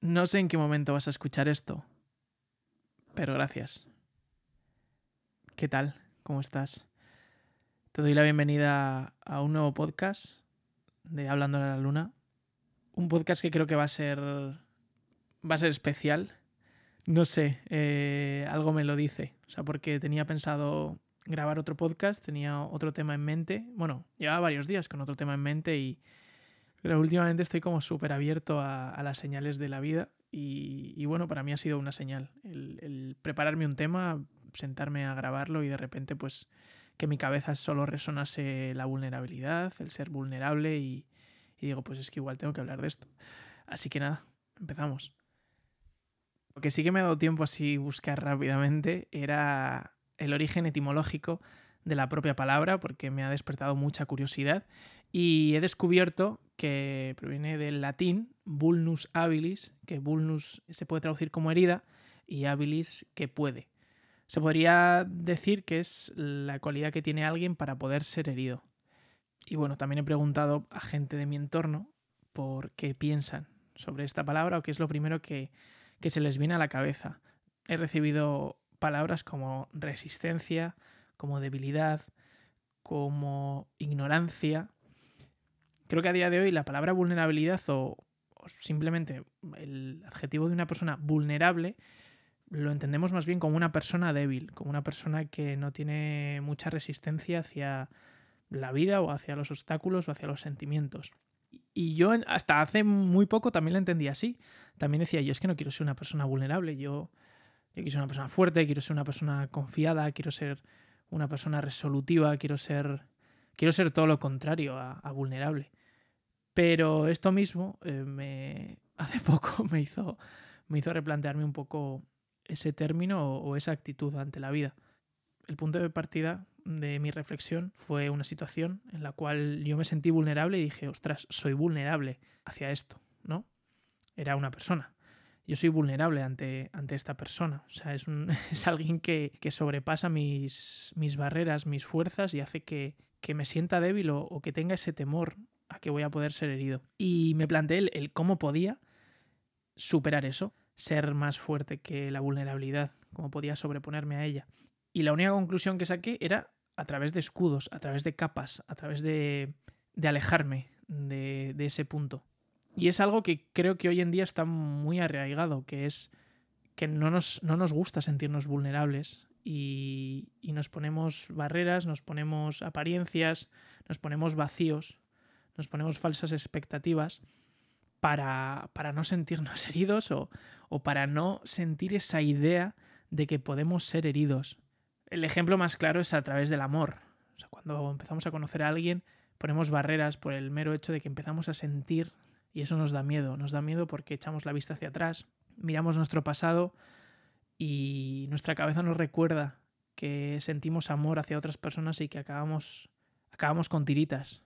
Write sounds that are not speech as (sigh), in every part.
No sé en qué momento vas a escuchar esto, pero gracias. ¿Qué tal? ¿Cómo estás? Te doy la bienvenida a un nuevo podcast de Hablando de la Luna. Un podcast que creo que va a ser. va a ser especial. No sé, eh, algo me lo dice. O sea, porque tenía pensado grabar otro podcast, tenía otro tema en mente. Bueno, llevaba varios días con otro tema en mente y. Pero últimamente estoy como súper abierto a, las señales de la vida y, bueno, para mí ha sido una señal. El, prepararme un tema, sentarme a grabarlo y de repente pues que mi cabeza solo resonase la vulnerabilidad, el ser vulnerable y, y digo, pues es que igual tengo que hablar de esto. Así que nada, empezamos. Lo que sí que me ha dado tiempo así buscar rápidamente era el origen etimológico de la propia palabra porque me ha despertado mucha curiosidad y he descubierto que proviene del latín vulnus habilis, que vulnus se puede traducir como herida y habilis que puede. Se podría decir que es la cualidad que tiene alguien para poder ser herido. Y bueno, también he preguntado a gente de mi entorno por qué piensan sobre esta palabra o qué es lo primero que, que se les viene a la cabeza. He recibido palabras como resistencia, como debilidad, como ignorancia. Creo que a día de hoy la palabra vulnerabilidad o, simplemente el adjetivo de una persona vulnerable lo entendemos más bien como una persona débil, como una persona que no tiene mucha resistencia hacia la vida o hacia los obstáculos o hacia los sentimientos. Y yo hasta hace muy poco también lo entendía así. También decía, yo es que no quiero ser una persona vulnerable, yo, yo quiero ser una persona fuerte, quiero ser una persona confiada, quiero ser una persona resolutiva, quiero ser, quiero ser todo lo contrario a, vulnerable. Pero esto mismo eh, me, (laughs) hace poco me hizo, me hizo replantearme un poco ese término o, esa actitud ante la vida. El punto de partida de mi reflexión fue una situación en la cual yo me sentí vulnerable y dije, ostras, soy vulnerable hacia esto, ¿no? Era una persona yo soy vulnerable ante, ante esta persona. O sea, es, un, (laughs) es alguien que, sobrepasa mis, mis, barreras, mis fuerzas y hace que, me sienta débil o, que tenga ese temor a que voy a poder ser herido. Y me planteé el, cómo podía superar eso, ser más fuerte que la vulnerabilidad, cómo podía sobreponerme a ella. Y la única conclusión que saqué era a través de escudos, a través de capas, a través de, de alejarme de, de ese punto. Y es algo que creo que hoy en día está muy arraigado, que es que no nos, no nos gusta sentirnos vulnerables y, nos ponemos barreras, nos ponemos apariencias, nos ponemos vacíos, nos ponemos falsas expectativas para, para no sentirnos (laughs) heridos o, o para no sentir esa idea de que podemos ser heridos. El ejemplo más claro es a través del amor. O sea, cuando empezamos a conocer a alguien, ponemos barreras por el mero hecho de que empezamos a sentir y eso nos da miedo, nos da miedo porque echamos la vista hacia atrás, miramos nuestro pasado y nuestra cabeza nos recuerda que sentimos amor hacia otras personas y que acabamos, acabamos con tiritas.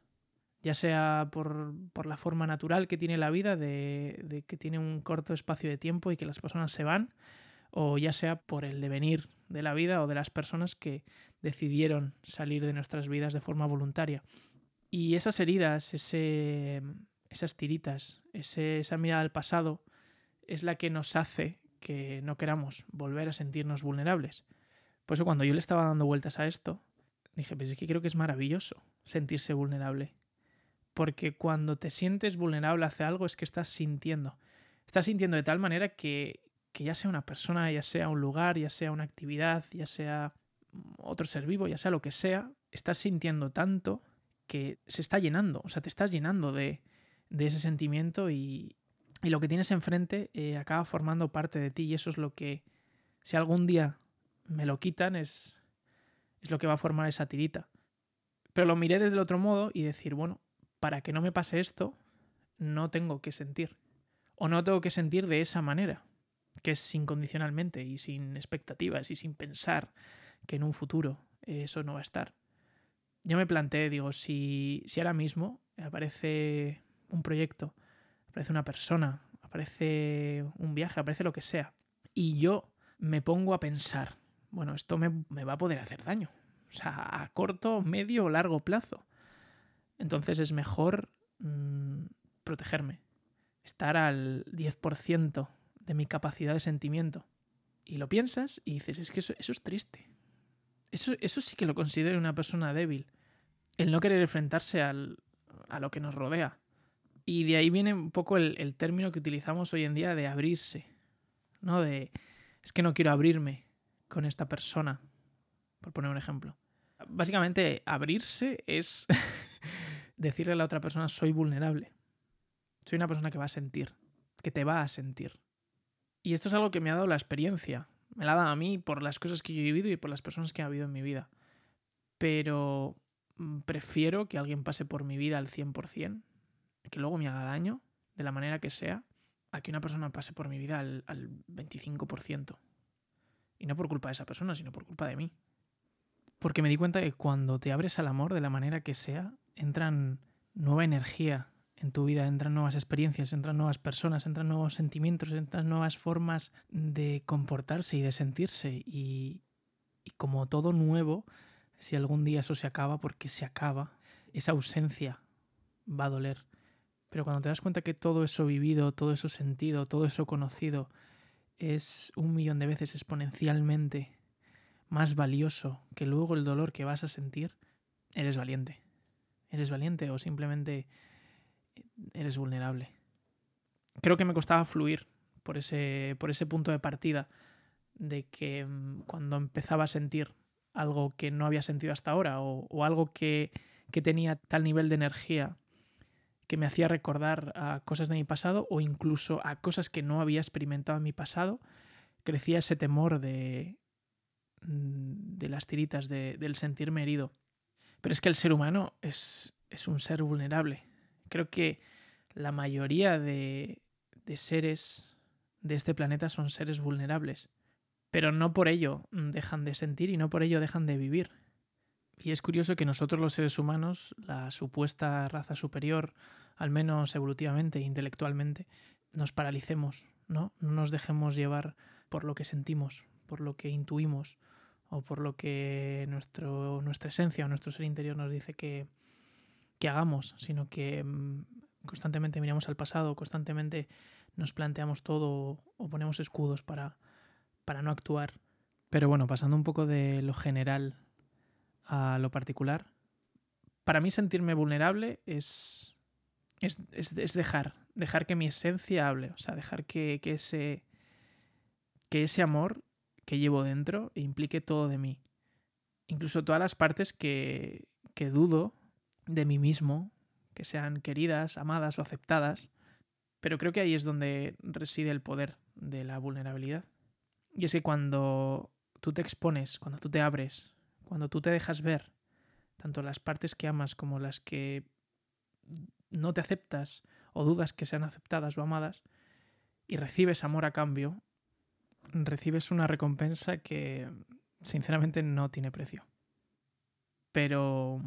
Ya sea por, la forma natural que tiene la vida, de, de que tiene un corto espacio de tiempo y que las personas se van, o ya sea por el devenir de la vida o de las personas que decidieron salir de nuestras vidas de forma voluntaria. Y esas heridas, ese, esas tiritas, esa mirada al pasado, es la que nos hace que no queramos volver a sentirnos vulnerables. Por eso cuando yo le estaba dando vueltas a esto, dije, pues es que creo que es maravilloso sentirse vulnerable. Porque cuando te sientes vulnerable hacia algo es que estás sintiendo. Estás sintiendo de tal manera que, que ya sea una persona, ya sea un lugar, ya sea una actividad, ya sea otro ser vivo, ya sea lo que sea, estás sintiendo tanto que se está llenando. O sea, te estás llenando de, de ese sentimiento y, y lo que tienes enfrente eh, acaba formando parte de ti y eso es lo que, si algún día me lo quitan, es, es lo que va a formar esa tirita. Pero lo miré desde el otro modo y decir, bueno, para que no me pase esto, no tengo que sentir. O no tengo que sentir de esa manera, que es incondicionalmente y sin expectativas y sin pensar que en un futuro eso no va a estar. Yo me planteé, digo, si, si ahora mismo aparece un proyecto, aparece una persona, aparece un viaje, aparece lo que sea, y yo me pongo a pensar, bueno, esto me, va a poder hacer daño, o sea, a corto, medio o largo plazo. Entonces es mejor mm, protegerme, estar al 10% de mi capacidad de sentimiento. Y lo piensas y dices, es que eso, es triste. Eso, eso sí que lo considero una persona débil. El no querer enfrentarse al, a lo que nos rodea. Y de ahí viene un poco el, el, término que utilizamos hoy en día de abrirse. ¿No? De es que no quiero abrirme con esta persona. Por poner un ejemplo. Básicamente, abrirse es (laughs) decirle a la otra persona soy vulnerable. Soy una persona que va a sentir, que te va a sentir. Y esto es algo que me ha dado la experiencia. Me la ha dado a mí por las cosas que yo he vivido y por las personas que ha habido en mi vida. Pero mm, prefiero que alguien pase por mi vida al 100%, que luego me haga daño, de la manera que sea, a que una persona pase por mi vida al, al 25%. Y no por culpa de esa persona, sino por culpa de mí. Porque me di cuenta que cuando te abres al amor de la manera que sea, entran nueva energía en tu vida, entran nuevas experiencias, entran nuevas personas, entran nuevos sentimientos, entran nuevas formas de comportarse y de sentirse. Y, como todo nuevo, si algún día eso se acaba, porque se acaba, esa ausencia va a doler. Pero cuando te das cuenta que todo eso vivido, todo eso sentido, todo eso conocido es un millón de veces exponencialmente más valioso que luego el dolor que vas a sentir, eres valiente. Eres valiente o simplemente eres vulnerable. Creo que me costaba fluir por ese, por ese punto de partida de que mm, cuando empezaba a sentir algo que no había sentido hasta ahora o, algo que, que tenía tal nivel de energía que me hacía recordar a cosas de mi pasado o incluso a cosas que no había experimentado en mi pasado, crecía ese temor de, de las tiritas, de, del sentirme herido. Pero es que el ser humano es, es un ser vulnerable Creo que la mayoría de, de seres de este planeta son seres vulnerables, pero no por ello dejan de sentir y no por ello dejan de vivir. Y es curioso que nosotros los seres humanos, la supuesta raza superior, al menos evolutivamente e intelectualmente, nos paralicemos, ¿no? No nos dejemos llevar por lo que sentimos, por lo que intuimos o por lo que nuestro, nuestra esencia o nuestro ser interior nos dice que, que hagamos, sino que mm, constantemente miramos al pasado, constantemente nos planteamos todo o ponemos escudos para, para no actuar. Pero bueno, pasando un poco de lo general a lo particular, para mí sentirme vulnerable es, es, es, dejar, dejar que mi esencia hable, o sea, dejar que, que, ese, que ese amor que llevo dentro implique todo de mí. Incluso todas las partes que, que dudo de mí mismo, que sean queridas, amadas o aceptadas, pero creo que ahí es donde reside el poder de la vulnerabilidad. Y es que cuando tú te expones, cuando tú te abres, cuando tú te dejas ver, tanto las partes que amas como las que no te aceptas o dudas que sean aceptadas o amadas, y recibes amor a cambio, recibes una recompensa que sinceramente no tiene precio. Pero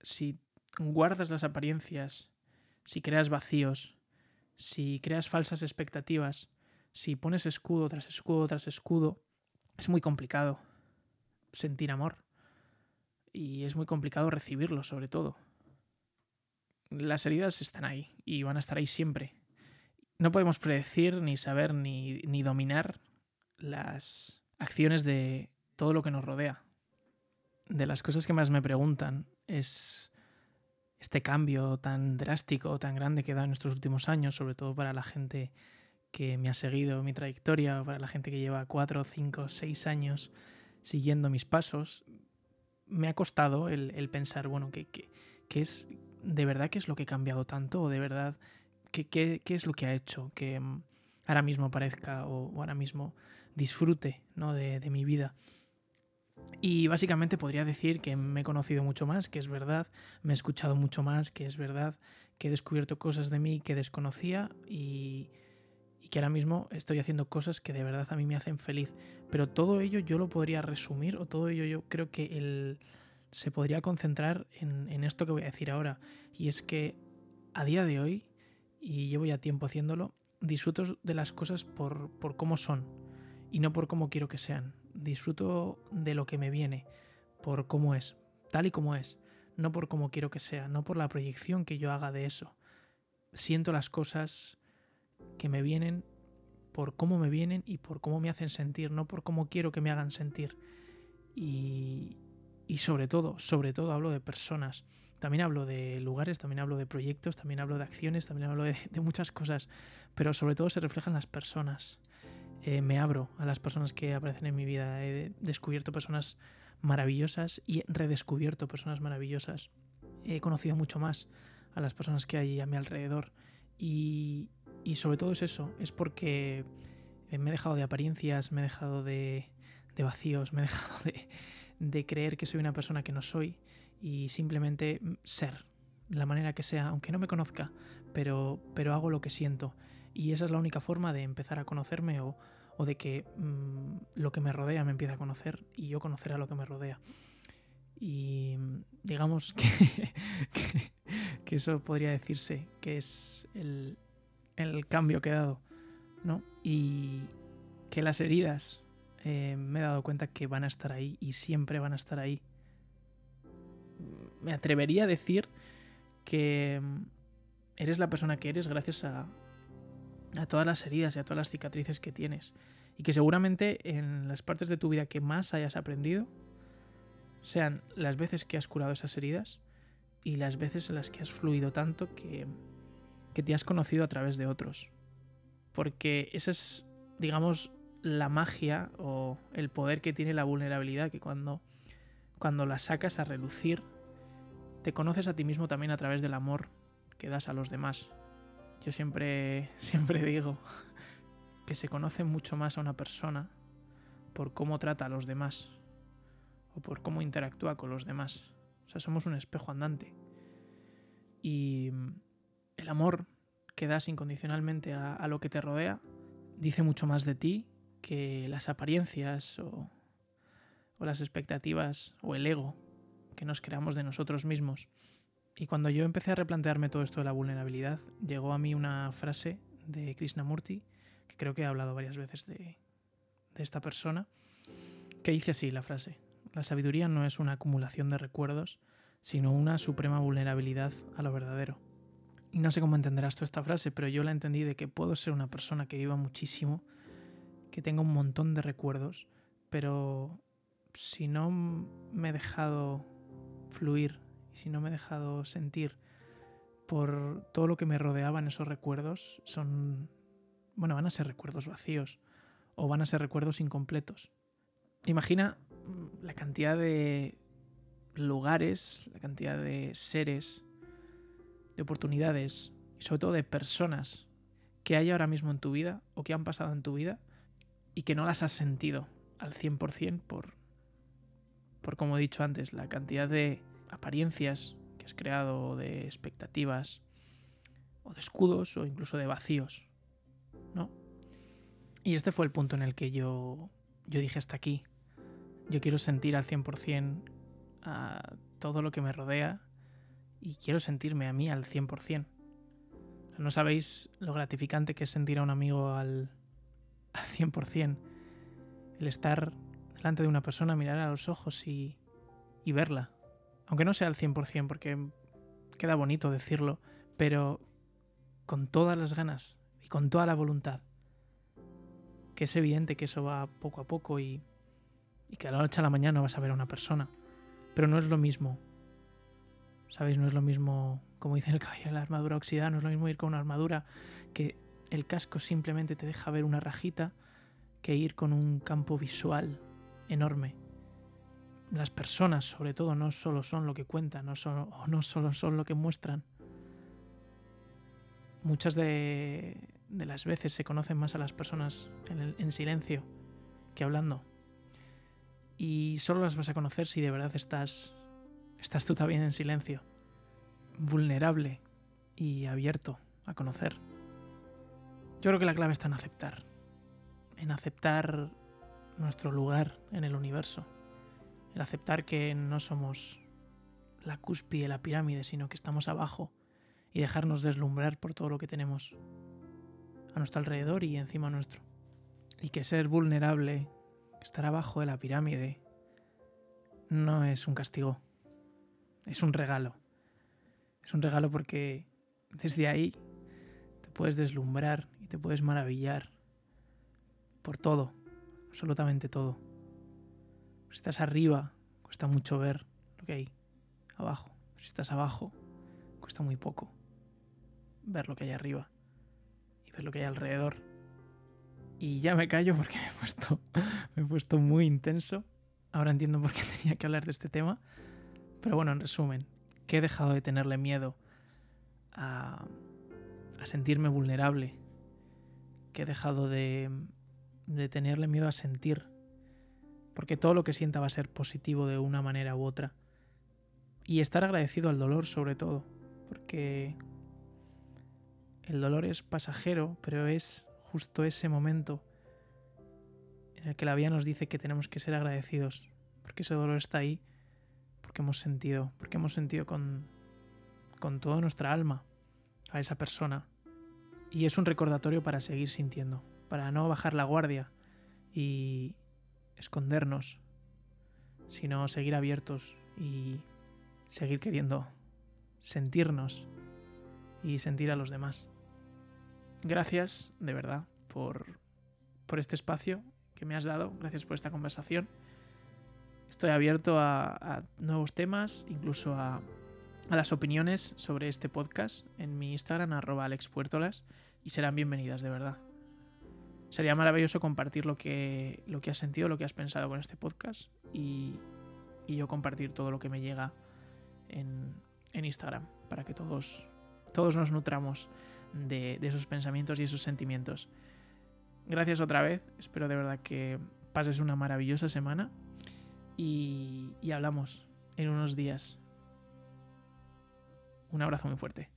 si guardas las apariencias, si creas vacíos, si creas falsas expectativas, si pones escudo tras escudo tras escudo, es muy complicado sentir amor. Y es muy complicado recibirlo, sobre todo. Las heridas están ahí y van a estar ahí siempre. No podemos predecir, ni saber, ni, ni dominar las acciones de todo lo que nos rodea. De las cosas que más me preguntan es este cambio tan drástico, tan grande que da en estos últimos años, sobre todo para la gente que me ha seguido mi trayectoria, para la gente que lleva cuatro, cinco, seis años siguiendo mis pasos, me ha costado el, pensar, bueno, ¿qué, es de verdad qué es lo que ha cambiado tanto? ¿O de verdad qué, qué, es lo que ha hecho que mm, ahora mismo parezca o, ahora mismo disfrute ¿no? de, mi vida? Y básicamente podría decir que me he conocido mucho más, que es verdad, me he escuchado mucho más, que es verdad, que he descubierto cosas de mí que desconocía y, y que ahora mismo estoy haciendo cosas que de verdad a mí me hacen feliz. Pero todo ello yo lo podría resumir o todo ello yo creo que el, se podría concentrar en, en esto que voy a decir ahora. Y es que a día de hoy, y llevo ya tiempo haciéndolo, disfruto de las cosas por, por cómo son y no por cómo quiero que sean disfruto de lo que me viene, por cómo es, tal y como es, no por cómo quiero que sea, no por la proyección que yo haga de eso. Siento las cosas que me vienen por cómo me vienen y por cómo me hacen sentir, no por cómo quiero que me hagan sentir. Y, y sobre todo, sobre todo hablo de personas. También hablo de lugares, también hablo de proyectos, también hablo de acciones, también hablo de, muchas cosas, pero sobre todo se reflejan las personas. Eh, me abro a las personas que aparecen en mi vida. He descubierto personas maravillosas y redescubierto personas maravillosas. He conocido mucho más a las personas que hay a mi alrededor. Y, y sobre todo es eso, es porque me he dejado de apariencias, me he dejado de, de vacíos, me he (laughs) dejado de, de creer que soy una persona que no soy y simplemente ser, la manera que sea, aunque no me conozca, pero, pero hago lo que siento. Y esa es la única forma de empezar a conocerme o, o de que mmm, lo que me rodea me empiece a conocer y yo conocer a lo que me rodea. Y digamos (laughs) que, que, eso podría decirse que es el, el cambio que he dado, ¿no? Y que las heridas eh, me he dado cuenta que van a estar ahí y siempre van a estar ahí. Me atrevería a decir que mm, eres la persona que eres gracias a, a todas las heridas y a todas las cicatrices que tienes. Y que seguramente en las partes de tu vida que más hayas aprendido sean las veces que has curado esas heridas y las veces en las que has fluido tanto que, que te has conocido a través de otros. Porque esa es, digamos, la magia o el poder que tiene la vulnerabilidad, que cuando, cuando la sacas a relucir, te conoces a ti mismo también a través del amor que das a los demás. Yo siempre, (laughs) siempre digo que se conoce mucho más a una persona por cómo trata a los demás o por cómo interactúa con los demás. O sea, somos un espejo andante. Y el amor que das incondicionalmente a, lo que te rodea dice mucho más de ti que las apariencias o, las expectativas o el ego que nos creamos de nosotros mismos. Y cuando yo empecé a replantearme todo esto de la vulnerabilidad, llegó a mí una frase de Krishnamurti, que creo que he hablado varias veces de, esta persona, que dice así la frase, la sabiduría no es una acumulación de recuerdos, sino una suprema vulnerabilidad a lo verdadero. Y no sé cómo entenderás tú esta frase, pero yo la entendí de que puedo ser una persona que viva muchísimo, que tenga un montón de recuerdos, pero si no me he dejado fluir, si no me he dejado sentir por todo lo que me rodeaba en esos recuerdos, son, bueno, van a ser recuerdos vacíos o van a ser recuerdos incompletos. Imagina la cantidad de lugares, la cantidad de seres, de oportunidades y sobre todo de personas que hay ahora mismo en tu vida o que han pasado en tu vida y que no las has sentido al 100% por, por como he dicho antes, la cantidad de apariencias que has creado, de expectativas, o de escudos, o incluso de vacíos, ¿no? Y este fue el punto en el que yo, yo dije hasta aquí. Yo quiero sentir al 100% a todo lo que me rodea y quiero sentirme a mí al 100%. No sabéis lo gratificante que es sentir a un amigo al, al 100%. El estar delante de una persona, mirar a los ojos y, y verla. Aunque no sea al 100%, porque queda bonito decirlo, pero con todas las ganas y con toda la voluntad. Que es evidente que eso va poco a poco y, que a la noche a la mañana vas a ver a una persona. Pero no es lo mismo. ¿Sabéis? No es lo mismo, como dice el caballo, la armadura oxidada, no es lo mismo ir con una armadura que el casco simplemente te deja ver una rajita que ir con un campo visual enorme. Las personas, sobre todo, no solo son lo que cuentan, no solo, o no solo son lo que muestran. Muchas de, de las veces se conocen más a las personas en, en silencio que hablando. Y solo las vas a conocer si de verdad estás, estás tú también en silencio, vulnerable y abierto a conocer. Yo creo que la clave está en aceptar, en aceptar nuestro lugar en el universo, en aceptar que no somos la cúspide de la pirámide, sino que estamos abajo y dejarnos deslumbrar por todo lo que tenemos a nuestro alrededor y encima nuestro. Y que ser vulnerable, estar abajo de la pirámide, no es un castigo, es un regalo. Es un regalo porque desde ahí puedes deslumbrar y te puedes maravillar por todo, absolutamente todo. Si estás arriba, cuesta mucho ver lo que hay abajo. Si estás abajo, cuesta muy poco ver lo que hay arriba y ver lo que hay alrededor. Y ya me callo porque (laughs) me he puesto, me he puesto muy intenso. Ahora entiendo por qué (laughs) tenía que hablar de este tema. Pero bueno, en resumen, que he dejado de tenerle miedo a, a sentirme vulnerable, que he dejado de, de tenerle miedo a sentir, porque todo lo que sienta va a ser positivo de una manera u otra. Y estar agradecido al dolor sobre todo, porque el dolor es pasajero, pero es justo ese momento en el que la vida nos dice que tenemos que ser agradecidos, porque ese dolor está ahí, porque hemos sentido, porque hemos sentido con, con toda nuestra alma a esa persona. Y es un recordatorio para seguir sintiendo, para no bajar la guardia y escondernos, sino seguir abiertos y seguir queriendo sentirnos y sentir a los demás. Gracias, de verdad, por, por este espacio que me has dado, gracias por esta conversación. Estoy abierto a, nuevos temas, incluso a, a, las opiniones sobre este podcast en mi Instagram, arroba alexpuertolas, y serán bienvenidas, de verdad. Sería maravilloso compartir lo que, lo que has sentido, lo que has pensado con este podcast y, y yo compartir todo lo que me llega en, en Instagram para que todos, todos nos nutramos de, de, esos pensamientos y esos sentimientos. Gracias otra vez, espero de verdad que pases una maravillosa semana y, y hablamos en unos días. Un abrazo muy fuerte.